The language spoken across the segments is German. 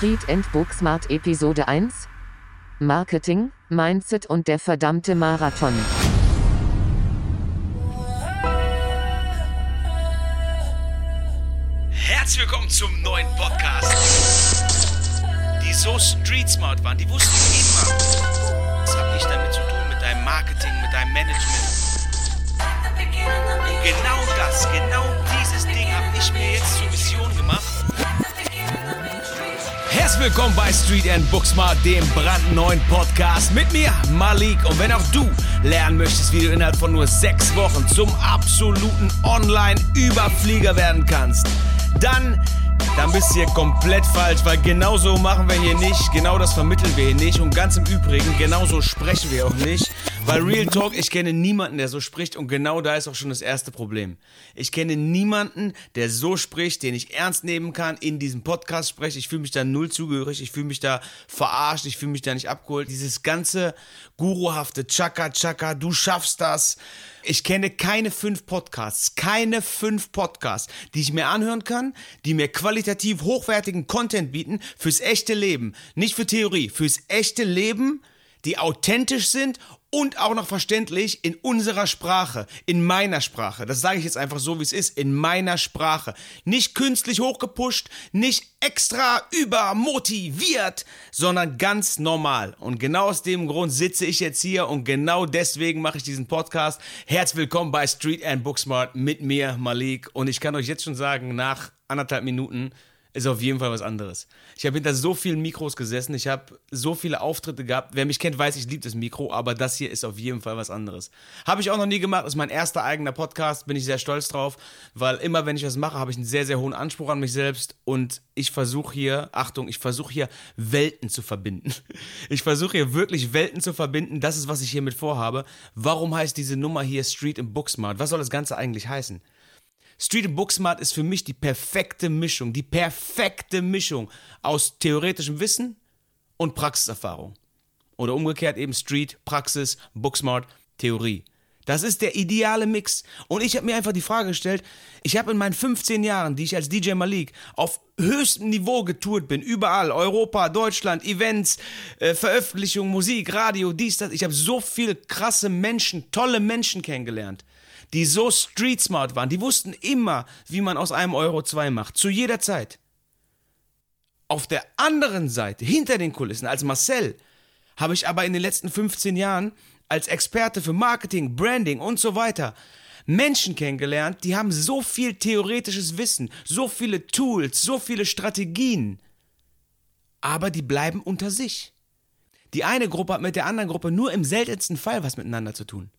Street and Booksmart Episode 1 Marketing, Mindset und der verdammte Marathon. Herzlich willkommen zum neuen Podcast. Die so street smart waren, die wussten immer, was habe ich damit zu tun mit deinem Marketing, mit deinem Management. Und genau das, genau dieses Ding habe ich mir jetzt zur Mission gemacht. Herzlich willkommen bei Street and Booksmart, dem brandneuen Podcast mit mir, Malik. Und wenn auch du lernen möchtest, wie du innerhalb von nur sechs Wochen zum absoluten Online-Überflieger werden kannst, dann, dann bist du hier komplett falsch, weil genau so machen wir hier nicht, genau das vermitteln wir hier nicht und ganz im Übrigen, genau so sprechen wir auch nicht. Weil Real Talk, ich kenne niemanden, der so spricht und genau da ist auch schon das erste Problem. Ich kenne niemanden, der so spricht, den ich ernst nehmen kann, in diesem Podcast spreche. Ich fühle mich da null zugehörig, ich fühle mich da verarscht, ich fühle mich da nicht abgeholt. Dieses ganze guruhafte Chaka Chaka, du schaffst das. Ich kenne keine fünf Podcasts, keine fünf Podcasts, die ich mir anhören kann, die mir qualitativ hochwertigen Content bieten fürs echte Leben. Nicht für Theorie, fürs echte Leben, die authentisch sind und auch noch verständlich in unserer Sprache, in meiner Sprache. Das sage ich jetzt einfach so, wie es ist, in meiner Sprache. Nicht künstlich hochgepusht, nicht extra übermotiviert, sondern ganz normal. Und genau aus dem Grund sitze ich jetzt hier und genau deswegen mache ich diesen Podcast. Herzlich willkommen bei Street and Booksmart mit mir, Malik. Und ich kann euch jetzt schon sagen, nach anderthalb Minuten, ist auf jeden Fall was anderes. Ich habe hinter so vielen Mikros gesessen, ich habe so viele Auftritte gehabt. Wer mich kennt, weiß, ich liebe das Mikro, aber das hier ist auf jeden Fall was anderes. Habe ich auch noch nie gemacht, das ist mein erster eigener Podcast, bin ich sehr stolz drauf, weil immer wenn ich was mache, habe ich einen sehr, sehr hohen Anspruch an mich selbst und ich versuche hier, Achtung, ich versuche hier Welten zu verbinden. Ich versuche hier wirklich Welten zu verbinden, das ist, was ich hiermit vorhabe. Warum heißt diese Nummer hier Street and Booksmart? Was soll das Ganze eigentlich heißen? Street and Booksmart ist für mich die perfekte Mischung, die perfekte Mischung aus theoretischem Wissen und Praxiserfahrung. Oder umgekehrt eben Street, Praxis, Booksmart, Theorie. Das ist der ideale Mix. Und ich habe mir einfach die Frage gestellt, ich habe in meinen 15 Jahren, die ich als DJ Malik auf höchstem Niveau getourt bin, überall, Europa, Deutschland, Events, äh, Veröffentlichung, Musik, Radio, dies, das, ich habe so viele krasse Menschen, tolle Menschen kennengelernt die so street smart waren, die wussten immer, wie man aus einem Euro zwei macht, zu jeder Zeit. Auf der anderen Seite, hinter den Kulissen, als Marcel, habe ich aber in den letzten 15 Jahren als Experte für Marketing, Branding und so weiter Menschen kennengelernt, die haben so viel theoretisches Wissen, so viele Tools, so viele Strategien, aber die bleiben unter sich. Die eine Gruppe hat mit der anderen Gruppe nur im seltensten Fall was miteinander zu tun.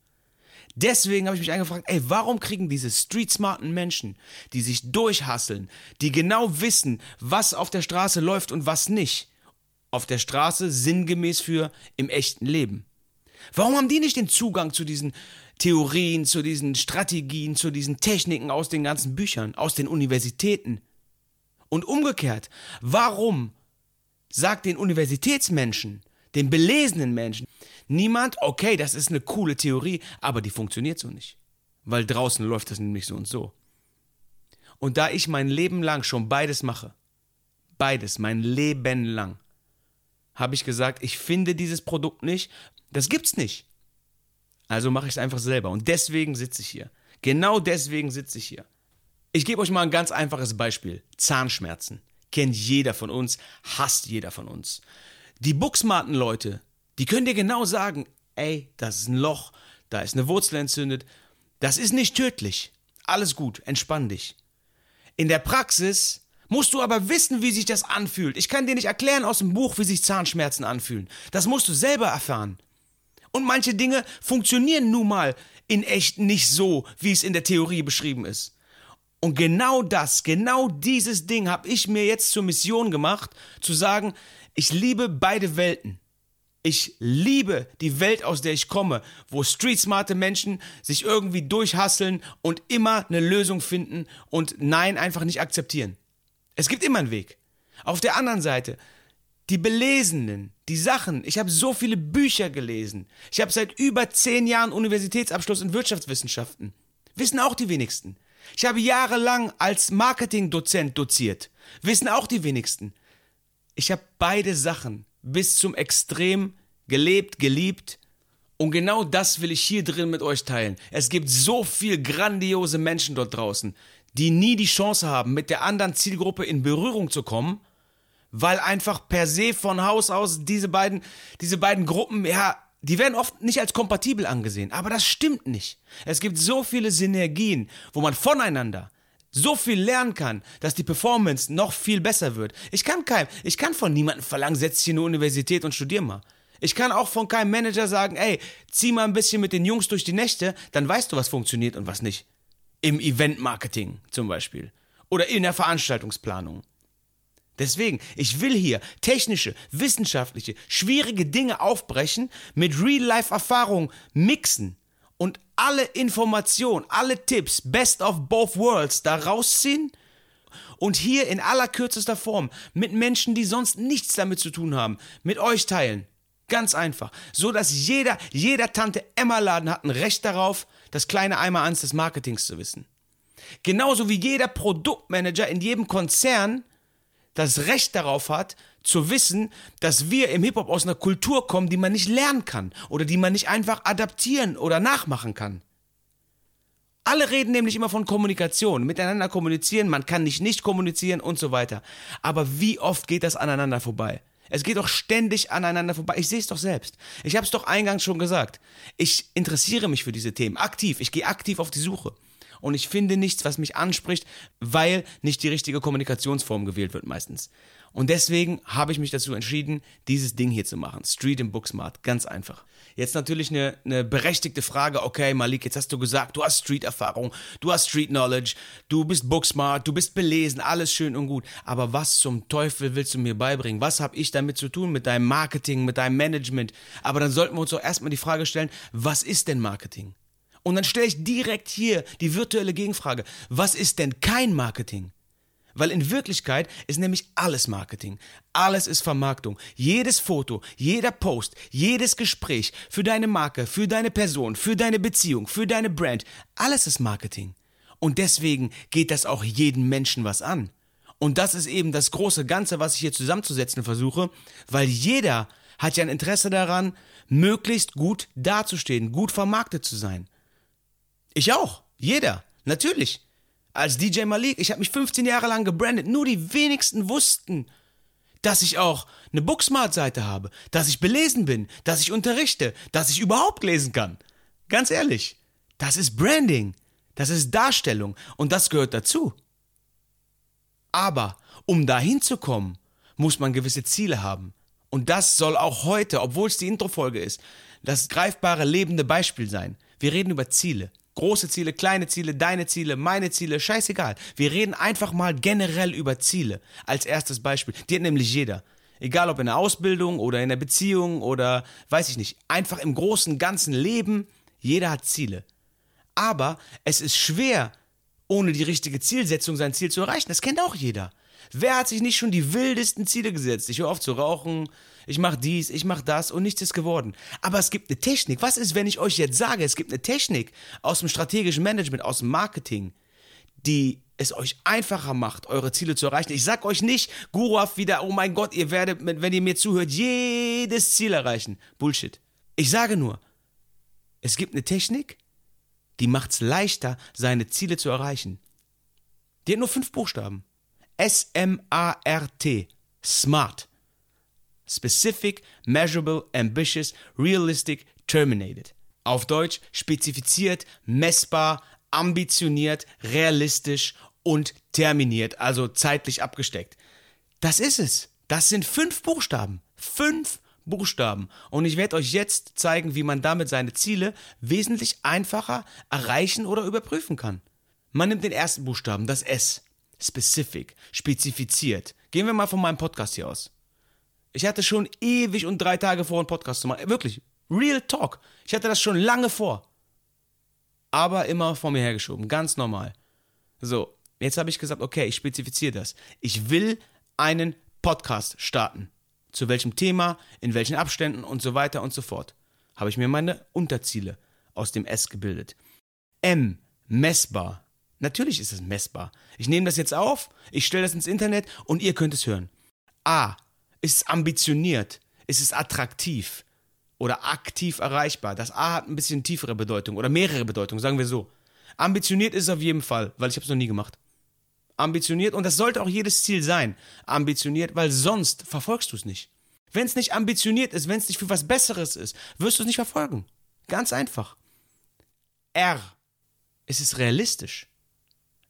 Deswegen habe ich mich angefragt, ey, warum kriegen diese street-smarten Menschen, die sich durchhasseln, die genau wissen, was auf der Straße läuft und was nicht, auf der Straße sinngemäß für im echten Leben? Warum haben die nicht den Zugang zu diesen Theorien, zu diesen Strategien, zu diesen Techniken aus den ganzen Büchern, aus den Universitäten? Und umgekehrt, warum sagt den Universitätsmenschen, den belesenen Menschen, Niemand, okay, das ist eine coole Theorie, aber die funktioniert so nicht. Weil draußen läuft das nämlich so und so. Und da ich mein Leben lang schon beides mache, beides, mein Leben lang, habe ich gesagt, ich finde dieses Produkt nicht, das gibt's nicht. Also mache ich es einfach selber. Und deswegen sitze ich hier. Genau deswegen sitze ich hier. Ich gebe euch mal ein ganz einfaches Beispiel. Zahnschmerzen. Kennt jeder von uns, hasst jeder von uns. Die buchsmarten Leute, die können dir genau sagen, ey, das ist ein Loch, da ist eine Wurzel entzündet, das ist nicht tödlich. Alles gut, entspann dich. In der Praxis musst du aber wissen, wie sich das anfühlt. Ich kann dir nicht erklären aus dem Buch, wie sich Zahnschmerzen anfühlen. Das musst du selber erfahren. Und manche Dinge funktionieren nun mal in echt nicht so, wie es in der Theorie beschrieben ist. Und genau das, genau dieses Ding habe ich mir jetzt zur Mission gemacht, zu sagen, ich liebe beide Welten. Ich liebe die Welt, aus der ich komme, wo streetsmarte Menschen sich irgendwie durchhasseln und immer eine Lösung finden und Nein einfach nicht akzeptieren. Es gibt immer einen Weg. Auf der anderen Seite, die Belesenen, die Sachen, ich habe so viele Bücher gelesen. Ich habe seit über zehn Jahren Universitätsabschluss in Wirtschaftswissenschaften. Wissen auch die wenigsten. Ich habe jahrelang als Marketingdozent doziert. Wissen auch die wenigsten. ich habe beide Sachen bis zum Extrem gelebt, geliebt. Und genau das will ich hier drin mit euch teilen. Es gibt so viel grandiose Menschen dort draußen, die nie die Chance haben, mit der anderen Zielgruppe in Berührung zu kommen, weil einfach per se von Haus aus diese beiden, diese beiden Gruppen, ja, die werden oft nicht als kompatibel angesehen. Aber das stimmt nicht. Es gibt so viele Synergien, wo man voneinander so viel lernen kann, dass die Performance noch viel besser wird. Ich kann kein, ich kann von niemandem verlangen, setz dich in eine Universität und studier mal. Ich kann auch von keinem Manager sagen, ey, zieh mal ein bisschen mit den Jungs durch die Nächte, dann weißt du, was funktioniert und was nicht. Im Event-Marketing zum Beispiel. Oder in der Veranstaltungsplanung. Deswegen, ich will hier technische, wissenschaftliche, schwierige Dinge aufbrechen, mit Real-Life-Erfahrung mixen und alle Informationen, alle Tipps, best of both worlds da rausziehen und hier in aller kürzester Form mit Menschen, die sonst nichts damit zu tun haben, mit euch teilen. Ganz einfach. So dass jeder, jeder Tante Emma Laden hat ein Recht darauf, das kleine Einmal eins des Marketings zu wissen. Genauso wie jeder Produktmanager in jedem Konzern das Recht darauf hat, zu wissen, dass wir im Hip-Hop aus einer Kultur kommen, die man nicht lernen kann oder die man nicht einfach adaptieren oder nachmachen kann. Alle reden nämlich immer von Kommunikation, miteinander kommunizieren, man kann nicht nicht kommunizieren und so weiter. Aber wie oft geht das aneinander vorbei? Es geht doch ständig aneinander vorbei. Ich sehe es doch selbst. Ich habe es doch eingangs schon gesagt. Ich interessiere mich für diese Themen aktiv. Ich gehe aktiv auf die Suche und ich finde nichts, was mich anspricht, weil nicht die richtige Kommunikationsform gewählt wird meistens. Und deswegen habe ich mich dazu entschieden, dieses Ding hier zu machen. Street im Booksmart. Ganz einfach. Jetzt natürlich eine, eine berechtigte Frage. Okay, Malik, jetzt hast du gesagt, du hast Street-Erfahrung, du hast Street-Knowledge, du bist Booksmart, du bist belesen, alles schön und gut. Aber was zum Teufel willst du mir beibringen? Was habe ich damit zu tun mit deinem Marketing, mit deinem Management? Aber dann sollten wir uns doch erstmal die Frage stellen, was ist denn Marketing? Und dann stelle ich direkt hier die virtuelle Gegenfrage. Was ist denn kein Marketing? Weil in Wirklichkeit ist nämlich alles Marketing. Alles ist Vermarktung. Jedes Foto, jeder Post, jedes Gespräch für deine Marke, für deine Person, für deine Beziehung, für deine Brand. Alles ist Marketing. Und deswegen geht das auch jeden Menschen was an. Und das ist eben das große Ganze, was ich hier zusammenzusetzen versuche, weil jeder hat ja ein Interesse daran, möglichst gut dazustehen, gut vermarktet zu sein. Ich auch. Jeder. Natürlich. Als DJ Malik, ich habe mich 15 Jahre lang gebrandet. Nur die wenigsten wussten, dass ich auch eine Booksmart-Seite habe, dass ich belesen bin, dass ich unterrichte, dass ich überhaupt lesen kann. Ganz ehrlich, das ist Branding, das ist Darstellung und das gehört dazu. Aber um dahin zu kommen, muss man gewisse Ziele haben. Und das soll auch heute, obwohl es die Introfolge ist, das greifbare lebende Beispiel sein. Wir reden über Ziele. Große Ziele, kleine Ziele, deine Ziele, meine Ziele, scheißegal. Wir reden einfach mal generell über Ziele. Als erstes Beispiel. Die hat nämlich jeder. Egal ob in der Ausbildung oder in der Beziehung oder weiß ich nicht. Einfach im großen, ganzen Leben. Jeder hat Ziele. Aber es ist schwer, ohne die richtige Zielsetzung sein Ziel zu erreichen. Das kennt auch jeder. Wer hat sich nicht schon die wildesten Ziele gesetzt? Ich höre auf zu rauchen, ich mache dies, ich mache das und nichts ist geworden. Aber es gibt eine Technik. Was ist, wenn ich euch jetzt sage, es gibt eine Technik aus dem strategischen Management, aus dem Marketing, die es euch einfacher macht, eure Ziele zu erreichen. Ich sag euch nicht, Guruhaft wieder, oh mein Gott, ihr werdet, wenn ihr mir zuhört, jedes Ziel erreichen. Bullshit. Ich sage nur, es gibt eine Technik, die macht es leichter, seine Ziele zu erreichen. Die hat nur fünf Buchstaben. S-M-A-R-T. Smart. Specific, Measurable, Ambitious, Realistic, Terminated. Auf Deutsch spezifiziert, messbar, ambitioniert, realistisch und terminiert, also zeitlich abgesteckt. Das ist es. Das sind fünf Buchstaben. Fünf Buchstaben. Und ich werde euch jetzt zeigen, wie man damit seine Ziele wesentlich einfacher erreichen oder überprüfen kann. Man nimmt den ersten Buchstaben, das S. Specific, spezifiziert. Gehen wir mal von meinem Podcast hier aus. Ich hatte schon ewig und drei Tage vor, einen Podcast zu machen. Wirklich. Real Talk. Ich hatte das schon lange vor. Aber immer vor mir hergeschoben. Ganz normal. So, jetzt habe ich gesagt, okay, ich spezifiziere das. Ich will einen Podcast starten. Zu welchem Thema, in welchen Abständen und so weiter und so fort. Habe ich mir meine Unterziele aus dem S gebildet. M, messbar. Natürlich ist es messbar. Ich nehme das jetzt auf, ich stelle das ins Internet und ihr könnt es hören. A, Ist es ambitioniert? Ist es attraktiv? Oder aktiv erreichbar? Das A hat ein bisschen tiefere Bedeutung oder mehrere Bedeutungen, sagen wir so. Ambitioniert ist es auf jeden Fall, weil ich habe es noch nie gemacht. Ambitioniert und das sollte auch jedes Ziel sein. Ambitioniert, weil sonst verfolgst du es nicht. Wenn es nicht ambitioniert ist, wenn es nicht für was Besseres ist, wirst du es nicht verfolgen. Ganz einfach. R. Ist es realistisch?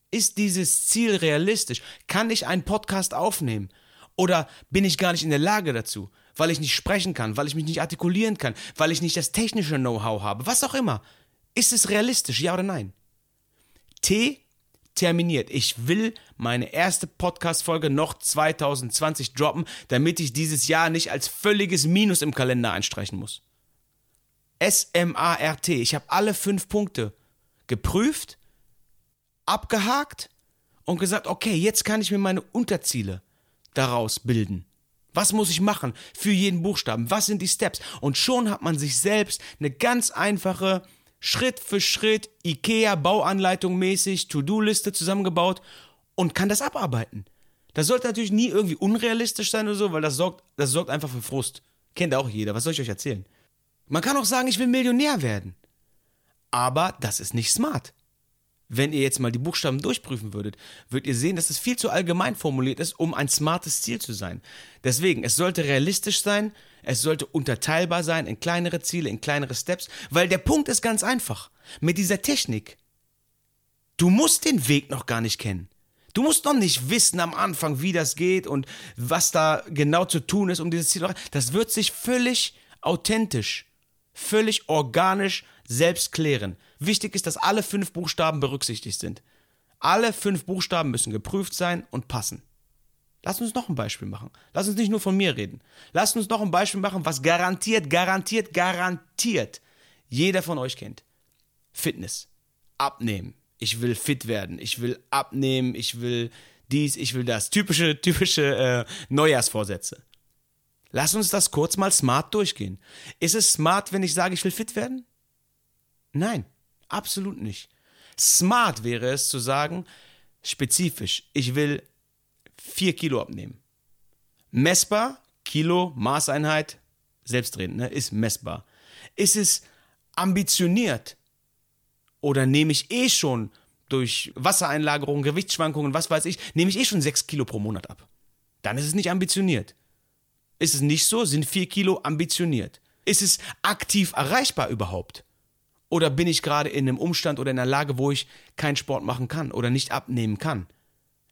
Ist dieses Ziel realistisch? Kann ich einen Podcast aufnehmen? Oder bin ich gar nicht in der Lage dazu? Weil ich nicht sprechen kann, weil ich mich nicht artikulieren kann, weil ich nicht das technische Know-how habe, was auch immer. Ist es realistisch, ja oder nein? T terminiert. Ich will meine erste Podcast-Folge noch 2020 droppen, damit ich dieses Jahr nicht als völliges Minus im Kalender einstreichen muss. S-M-A-R-T. Ich habe alle fünf Punkte geprüft, abgehakt und gesagt, okay, jetzt kann ich mir meine Unterziele daraus bilden. Was muss ich machen für jeden Buchstaben? Was sind die Steps? Und schon hat man sich selbst eine ganz einfache Schritt für Schritt IKEA Bauanleitung mäßig To-Do-Liste zusammengebaut und kann das abarbeiten. Das sollte natürlich nie irgendwie unrealistisch sein oder so, weil das sorgt, das sorgt einfach für Frust. Kennt auch jeder. Was soll ich euch erzählen? Man kann auch sagen, ich will Millionär werden. Aber das ist nicht smart. Wenn ihr jetzt mal die Buchstaben durchprüfen würdet, würdet ihr sehen, dass es viel zu allgemein formuliert ist, um ein smartes Ziel zu sein. Deswegen, es sollte realistisch sein, es sollte unterteilbar sein in kleinere Ziele, in kleinere Steps, weil der Punkt ist ganz einfach. Mit dieser Technik, du musst den Weg noch gar nicht kennen. Du musst noch nicht wissen am Anfang, wie das geht und was da genau zu tun ist, um dieses Ziel zu erreichen. Das wird sich völlig authentisch, völlig organisch selbst klären. Wichtig ist, dass alle fünf Buchstaben berücksichtigt sind. Alle fünf Buchstaben müssen geprüft sein und passen. Lass uns noch ein Beispiel machen. Lass uns nicht nur von mir reden. Lass uns noch ein Beispiel machen, was garantiert, garantiert, garantiert jeder von euch kennt. Fitness. Abnehmen. Ich will fit werden. Ich will abnehmen. Ich will dies. Ich will das. Typische, typische äh, Neujahrsvorsätze. Lass uns das kurz mal smart durchgehen. Ist es smart, wenn ich sage, ich will fit werden? Nein, absolut nicht. Smart wäre es zu sagen, spezifisch, ich will 4 Kilo abnehmen. Messbar, Kilo, Maßeinheit, selbstredend, ne, ist messbar. Ist es ambitioniert? Oder nehme ich eh schon durch Wassereinlagerung, Gewichtsschwankungen, was weiß ich, nehme ich eh schon 6 Kilo pro Monat ab? Dann ist es nicht ambitioniert. Ist es nicht so, sind 4 Kilo ambitioniert. Ist es aktiv erreichbar überhaupt? Oder bin ich gerade in einem Umstand oder in einer Lage, wo ich keinen Sport machen kann oder nicht abnehmen kann?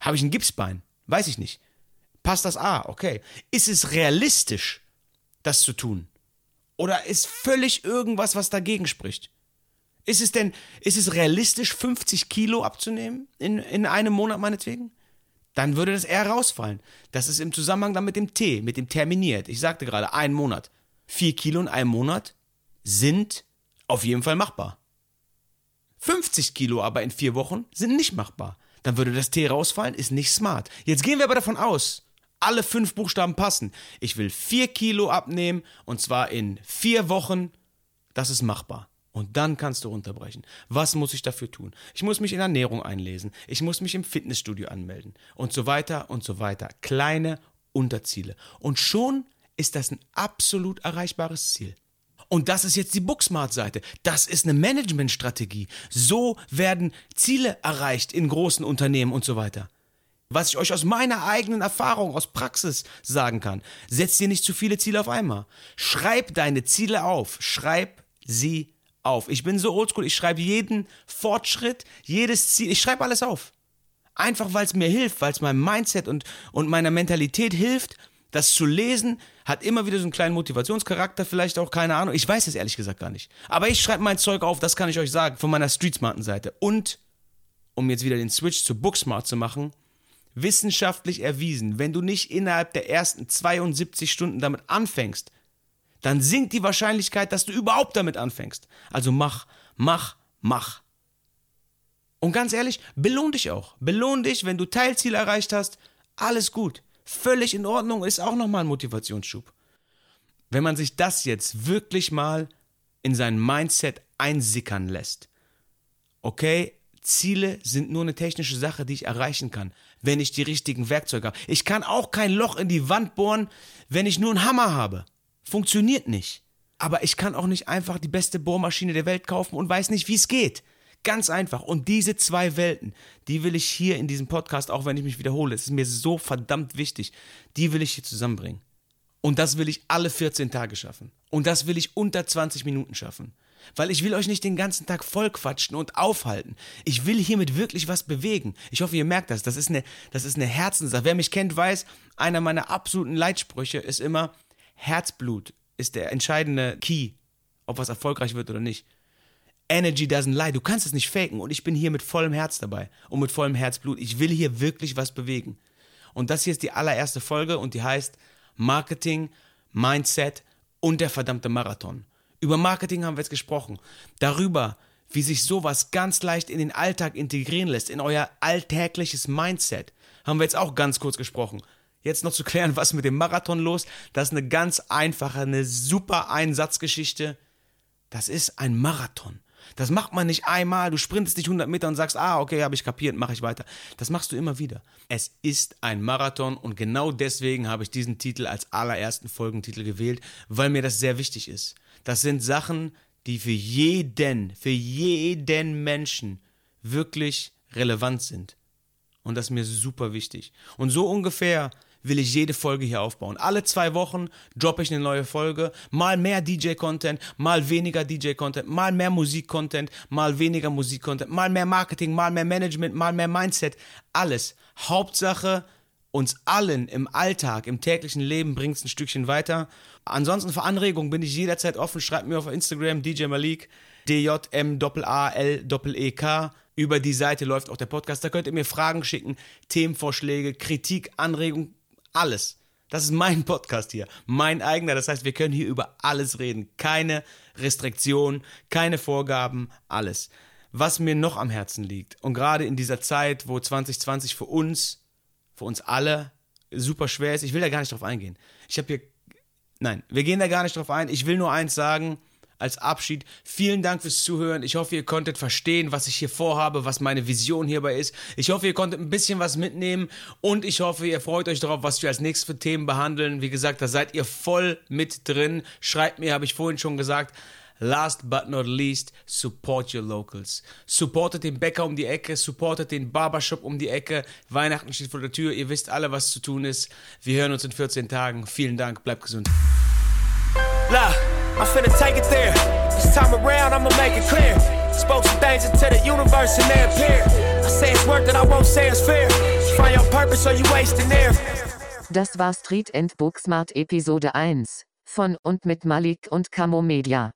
Habe ich ein Gipsbein? Weiß ich nicht. Passt das A? Okay. Ist es realistisch, das zu tun? Oder ist völlig irgendwas, was dagegen spricht? Ist es denn, ist es realistisch, 50 Kilo abzunehmen in, in einem Monat meinetwegen? Dann würde das eher rausfallen. Das ist im Zusammenhang dann mit dem T, mit dem terminiert. Ich sagte gerade, ein Monat. Vier Kilo in einem Monat sind auf jeden Fall machbar. 50 Kilo aber in vier Wochen sind nicht machbar. Dann würde das T rausfallen, ist nicht smart. Jetzt gehen wir aber davon aus, alle fünf Buchstaben passen. Ich will vier Kilo abnehmen und zwar in vier Wochen. Das ist machbar. Und dann kannst du runterbrechen. Was muss ich dafür tun? Ich muss mich in Ernährung einlesen. Ich muss mich im Fitnessstudio anmelden. Und so weiter und so weiter. Kleine Unterziele. Und schon ist das ein absolut erreichbares Ziel. Und das ist jetzt die Booksmart-Seite. Das ist eine Managementstrategie. So werden Ziele erreicht in großen Unternehmen und so weiter. Was ich euch aus meiner eigenen Erfahrung, aus Praxis sagen kann, setz dir nicht zu viele Ziele auf einmal. Schreib deine Ziele auf. Schreib sie auf. Ich bin so oldschool, ich schreibe jeden Fortschritt, jedes Ziel, ich schreibe alles auf. Einfach weil es mir hilft, weil es meinem Mindset und, und meiner Mentalität hilft, das zu lesen hat immer wieder so einen kleinen Motivationscharakter, vielleicht auch, keine Ahnung. Ich weiß es ehrlich gesagt gar nicht. Aber ich schreibe mein Zeug auf, das kann ich euch sagen, von meiner Streetsmarten Seite. Und, um jetzt wieder den Switch zu Booksmart zu machen, wissenschaftlich erwiesen, wenn du nicht innerhalb der ersten 72 Stunden damit anfängst, dann sinkt die Wahrscheinlichkeit, dass du überhaupt damit anfängst. Also mach, mach, mach. Und ganz ehrlich, belohn dich auch. Belohn dich, wenn du Teilziel erreicht hast. Alles gut völlig in Ordnung, ist auch nochmal ein Motivationsschub. Wenn man sich das jetzt wirklich mal in sein Mindset einsickern lässt, okay, Ziele sind nur eine technische Sache, die ich erreichen kann. wenn ich die richtigen Werkzeuge habe. Ich kann auch kein Loch in die Wand bohren, wenn ich nur einen Hammer habe. Funktioniert nicht. Aber ich kann auch nicht einfach die beste Bohrmaschine der Welt kaufen und weiß nicht, wie es geht. Ganz einfach. Und diese zwei Welten, die will ich hier in diesem Podcast, auch wenn ich mich wiederhole, es ist mir so verdammt wichtig, die will ich hier zusammenbringen. Und das will ich alle 14 Tage schaffen. Und das will ich unter 20 Minuten schaffen. Weil ich will euch nicht den ganzen Tag vollquatschen und aufhalten. Ich will hiermit wirklich was bewegen. Ich hoffe, ihr merkt das. Das ist eine, das ist eine Herzenssache. Wer mich kennt, weiß, einer meiner absoluten Leitsprüche ist immer, Herzblut ist der entscheidende Key, ob was erfolgreich wird oder nicht. Energy doesn't lie. Du kannst es nicht faken. Und ich bin hier mit vollem Herz dabei und mit vollem Herzblut. Ich will hier wirklich was bewegen. Und das hier ist die allererste Folge und die heißt Marketing, Mindset und der verdammte Marathon. Über Marketing haben wir jetzt gesprochen. Darüber, wie sich sowas ganz leicht in den Alltag integrieren lässt, in euer alltägliches Mindset, haben wir jetzt auch ganz kurz gesprochen. Jetzt noch zu klären, was mit dem Marathon los. Das ist eine ganz einfache, eine super Einsatzgeschichte. Das ist ein Marathon. Das macht man nicht einmal. Du sprintest dich 100 Meter und sagst, ah, okay, habe ich kapiert, mache ich weiter. Das machst du immer wieder. Es ist ein Marathon und genau deswegen habe ich diesen Titel als allerersten Folgentitel gewählt, weil mir das sehr wichtig ist. Das sind Sachen, die für jeden, für jeden Menschen wirklich relevant sind. Und das ist mir super wichtig. Und so ungefähr will ich jede Folge hier aufbauen. Alle zwei Wochen droppe ich eine neue Folge. Mal mehr DJ-Content, mal weniger DJ-Content, mal mehr Musik-Content, mal weniger Musik-Content, mal mehr Marketing, mal mehr Management, mal mehr Mindset. Alles. Hauptsache, uns allen im Alltag, im täglichen Leben bringt es ein Stückchen weiter. Ansonsten für Anregungen bin ich jederzeit offen. Schreibt mir auf Instagram DJ Malik, D-J-M-A-L-E-K. Über die Seite läuft auch der Podcast. Da könnt ihr mir Fragen schicken, Themenvorschläge, Kritik, Anregungen, alles. Das ist mein Podcast hier, mein eigener. Das heißt, wir können hier über alles reden. Keine Restriktionen, keine Vorgaben, alles. Was mir noch am Herzen liegt und gerade in dieser Zeit, wo 2020 für uns für uns alle super schwer ist. Ich will da gar nicht drauf eingehen. Ich habe hier. Nein, wir gehen da gar nicht drauf ein. Ich will nur eins sagen als Abschied. Vielen Dank fürs Zuhören. Ich hoffe, ihr konntet verstehen, was ich hier vorhabe, was meine Vision hierbei ist. Ich hoffe, ihr konntet ein bisschen was mitnehmen und ich hoffe, ihr freut euch darauf, was wir als nächstes für Themen behandeln. Wie gesagt, da seid ihr voll mit drin. Schreibt mir, habe ich vorhin schon gesagt. Last but not least, support your locals. Supportet den Bäcker um die Ecke, supportet den Barbershop um die Ecke. Weihnachten steht vor der Tür, ihr wisst alle, was zu tun ist. Wir hören uns in 14 Tagen. Vielen Dank, bleibt gesund. Look, I'm finna take it there. This time around, I'ma make it clear. Spoke some things into the universe and they appear. I say it's worth it, I won't say it's fair. Find your purpose or you wasting there. Das war Street and Booksmart Episode 1 von und mit Malik und Camo Media.